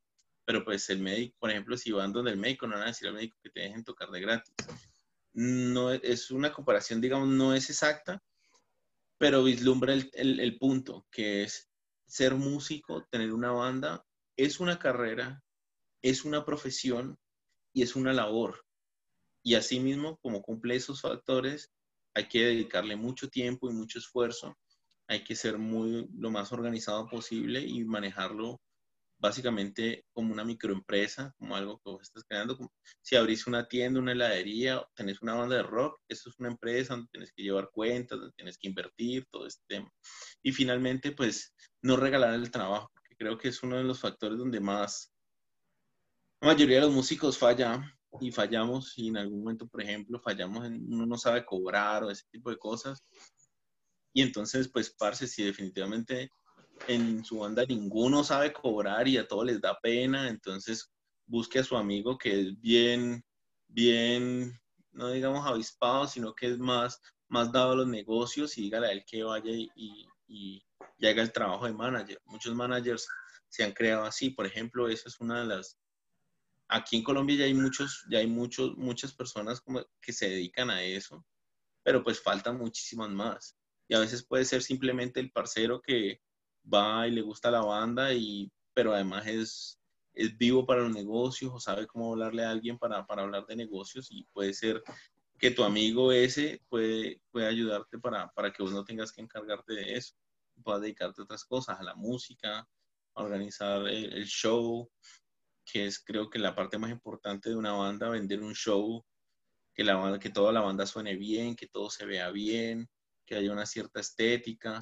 Speaker 3: pero pues el médico, por ejemplo, si van donde el médico, no van a decir al médico que te dejen tocar de gratis. No, es una comparación, digamos, no es exacta, pero vislumbra el, el, el punto, que es ser músico, tener una banda, es una carrera, es una profesión y es una labor. Y asimismo, como cumple esos factores, hay que dedicarle mucho tiempo y mucho esfuerzo. Hay que ser muy lo más organizado posible y manejarlo básicamente como una microempresa, como algo que vos estás creando. si abrís una tienda, una heladería, tenés una banda de rock, eso es una empresa donde tienes que llevar cuentas, donde tienes que invertir, todo este tema. Y finalmente, pues, no regalar el trabajo, porque creo que es uno de los factores donde más la mayoría de los músicos falla y fallamos y en algún momento, por ejemplo, fallamos en uno no sabe cobrar o ese tipo de cosas. Y entonces, pues, parce, si definitivamente en su banda ninguno sabe cobrar y a todos les da pena, entonces busque a su amigo que es bien, bien, no digamos avispado, sino que es más, más dado a los negocios y dígale a él que vaya y, y, y haga el trabajo de manager. Muchos managers se han creado así, por ejemplo, esa es una de las... Aquí en Colombia ya hay muchos, ya hay muchos, muchas personas como que se dedican a eso, pero pues faltan muchísimas más. Y a veces puede ser simplemente el parcero que, va y le gusta la banda, y, pero además es, es vivo para los negocios o sabe cómo hablarle a alguien para, para hablar de negocios y puede ser que tu amigo ese puede, puede ayudarte para, para que vos no tengas que encargarte de eso, puedas dedicarte a otras cosas, a la música, a organizar el, el show, que es creo que la parte más importante de una banda, vender un show, que, la, que toda la banda suene bien, que todo se vea bien, que haya una cierta estética.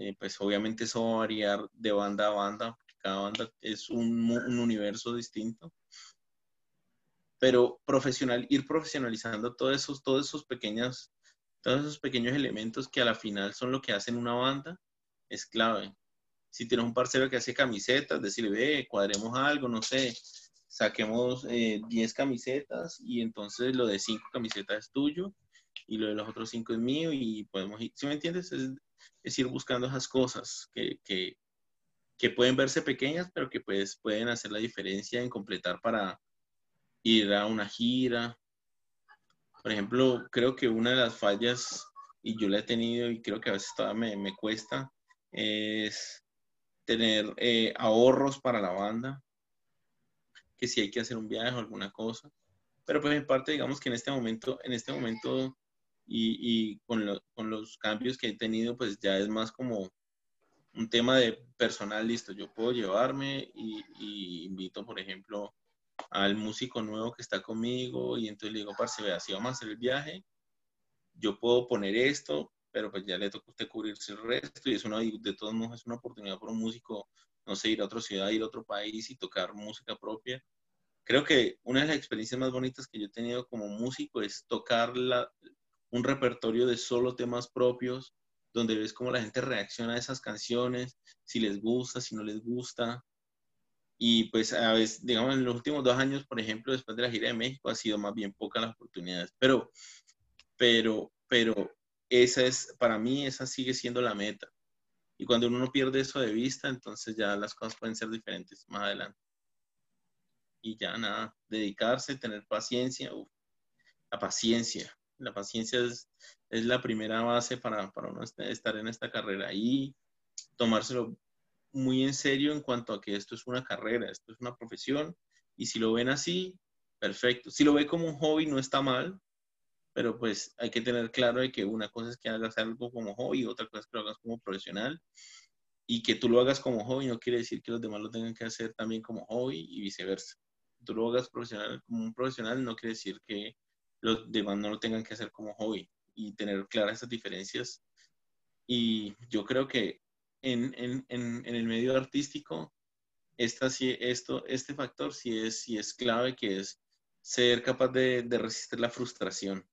Speaker 3: Eh, pues obviamente eso va a variar de banda a banda, cada banda es un, un universo distinto. Pero profesional, ir profesionalizando todos esos, todos esos pequeños, todos esos pequeños elementos que a la final son lo que hacen una banda, es clave. Si tienes un parcero que hace camisetas, decirle, ve, cuadremos algo, no sé, saquemos 10 eh, camisetas y entonces lo de 5 camisetas es tuyo y lo de los otros 5 es mío y podemos ir, ¿sí me entiendes? Es, es ir buscando esas cosas que, que, pueden verse pequeñas, pero que pues, pueden hacer la diferencia en completar para ir a una gira. Por ejemplo, creo que una de las fallas, y yo la he tenido y creo que a veces todavía me, me cuesta, es tener eh, ahorros para la banda, que si hay que hacer un viaje o alguna cosa. Pero pues en parte, digamos que en este momento, en este momento y, con, con, los cambios que he tenido, pues ya es más como un tema de personal, listo, yo puedo llevarme y, invito, por ejemplo, al músico nuevo que está conmigo y entonces le digo, parce, vea, si vamos a hacer el viaje, yo puedo poner esto, pero pues ya le toca a usted cubrirse el resto y es una, de todos modos es una oportunidad para un músico, no sé, ir a otra ciudad, ir a otro país y tocar música propia. Creo que una de las experiencias más bonitas que yo he tenido como músico es tocar la, un repertorio de solo temas propios, donde ves cómo la gente reacciona a esas canciones, si les gusta, si no les gusta. Y pues a veces, digamos, en los últimos dos años, por ejemplo, después de la gira de México, ha sido más bien pocas las oportunidades. Pero, pero, pero esa es, para mí, esa sigue siendo la meta. Y cuando uno no pierde eso de vista, entonces ya las cosas pueden ser diferentes más adelante. Y ya nada, dedicarse, tener paciencia, la paciencia, la paciencia es, la primera base para, para uno estar en esta carrera y tomárselo muy en serio en cuanto a que esto es una carrera, esto es una profesión, y si lo ven así, perfecto. Si lo ve como un hobby, no está mal, pero pues hay que tener claro de que una cosa es que hagas algo como hobby, otra cosa es que lo hagas como profesional, y que tú lo hagas como hobby no quiere decir que los demás lo tengan que hacer también como hobby y viceversa. Tú lo hagas profesional como un profesional no quiere decir que los demás no lo tengan que hacer como hobby y tener claras esas diferencias. Y yo creo que en, en, en, el medio artístico, esta, esto, este factor sí es, sí es clave, que es ser capaz de, resistir la frustración.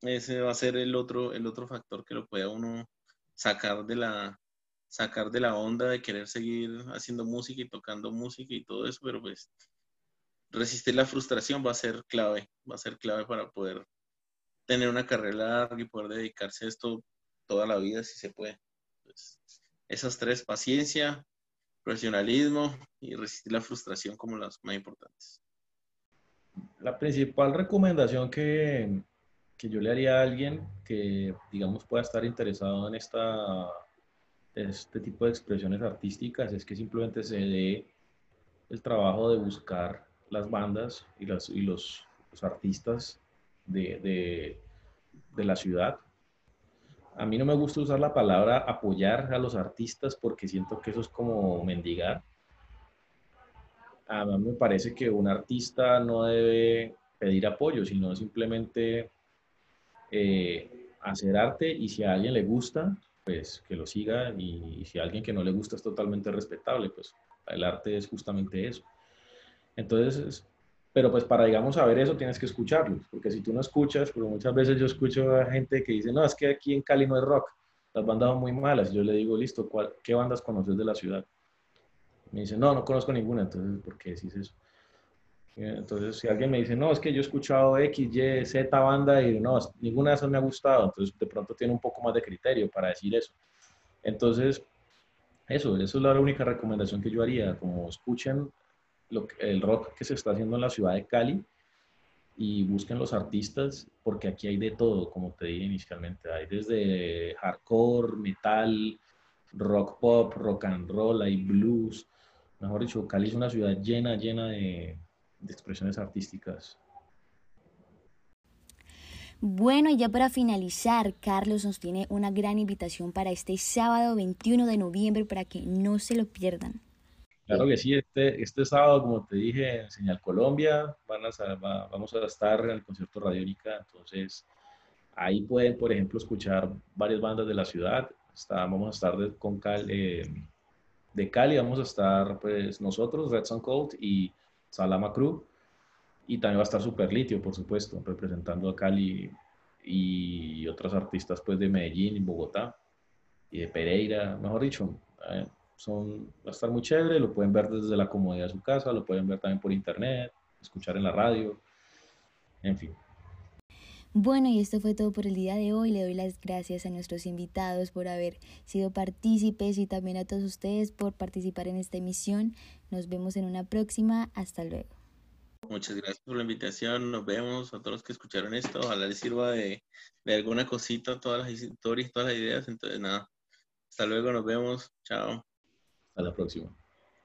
Speaker 3: Ese va a ser el otro, el otro factor que lo pueda uno sacar de la, sacar de la onda de querer seguir haciendo música y tocando música y todo eso, pero pues resistir la frustración va a ser clave, va a ser clave para poder tener una carrera larga y poder dedicarse a esto toda la vida si se puede. Pues, esas tres, paciencia, profesionalismo y resistir la frustración como las más importantes.
Speaker 2: La principal recomendación que, que yo le haría a alguien que, digamos, pueda estar interesado en esta, este tipo de expresiones artísticas es que simplemente se dé el trabajo de buscar las bandas y, los, artistas de la ciudad a mí no me gusta usar la palabra apoyar a los artistas porque siento que eso es como mendigar. A mí me parece que un artista no debe pedir apoyo, sino simplemente eh, hacer arte y si a alguien le gusta, pues que lo siga y, si a alguien que no le gusta es totalmente respetable, pues el arte es justamente eso. Entonces, pero pues para, digamos, saber eso tienes que escucharlos, porque si tú no escuchas, porque muchas veces yo escucho a gente que dice, no, es que aquí en Cali no hay rock, las bandas son muy malas. Yo le digo, listo, ¿qué bandas conoces de la ciudad? Me dice, no, no conozco ninguna, entonces, ¿por qué decís eso? Entonces, si alguien me dice, no, es que yo he escuchado X, Y, Z banda y no, ninguna de esas me ha gustado, entonces de pronto tiene un poco más de criterio para decir eso. Entonces, eso, eso es la única recomendación que yo haría, como escuchen el rock que se está haciendo en la ciudad de Cali y busquen los artistas porque aquí hay de todo, como te dije inicialmente. Hay desde hardcore, metal, rock pop, rock and roll, hay blues. Mejor dicho, Cali es una ciudad llena, llena de, de expresiones artísticas.
Speaker 1: Bueno, y ya para finalizar, Carlos nos tiene una gran invitación para este sábado 21 de noviembre para que no se lo pierdan.
Speaker 2: Claro que sí, este, este sábado, como te dije, en Señal Colombia, van a, vamos a estar en el concierto Radiónica, entonces ahí pueden, por ejemplo, escuchar varias bandas de la ciudad. Está, vamos a estar de, con eh, de Cali, vamos a estar pues nosotros, Red Sun Cold y Salama Crew, y también va a estar Super Litio, por supuesto, representando a Cali y otros artistas pues de Medellín y Bogotá y de Pereira, mejor dicho. Eh, son, va a estar muy chévere, lo pueden ver desde la comodidad de su casa, lo pueden ver también por internet, escuchar en la radio, en fin.
Speaker 1: Bueno, y esto fue todo por el día de hoy. Le doy las gracias a nuestros invitados por haber sido partícipes y también a todos ustedes por participar en esta emisión. Nos vemos en una próxima. Hasta luego.
Speaker 3: Muchas gracias por la invitación. Nos vemos a todos los que escucharon esto. Ojalá les sirva de, de alguna cosita, todas las historias, todas las ideas. Entonces, nada. Hasta luego, nos vemos. Chao.
Speaker 2: Hasta la próxima.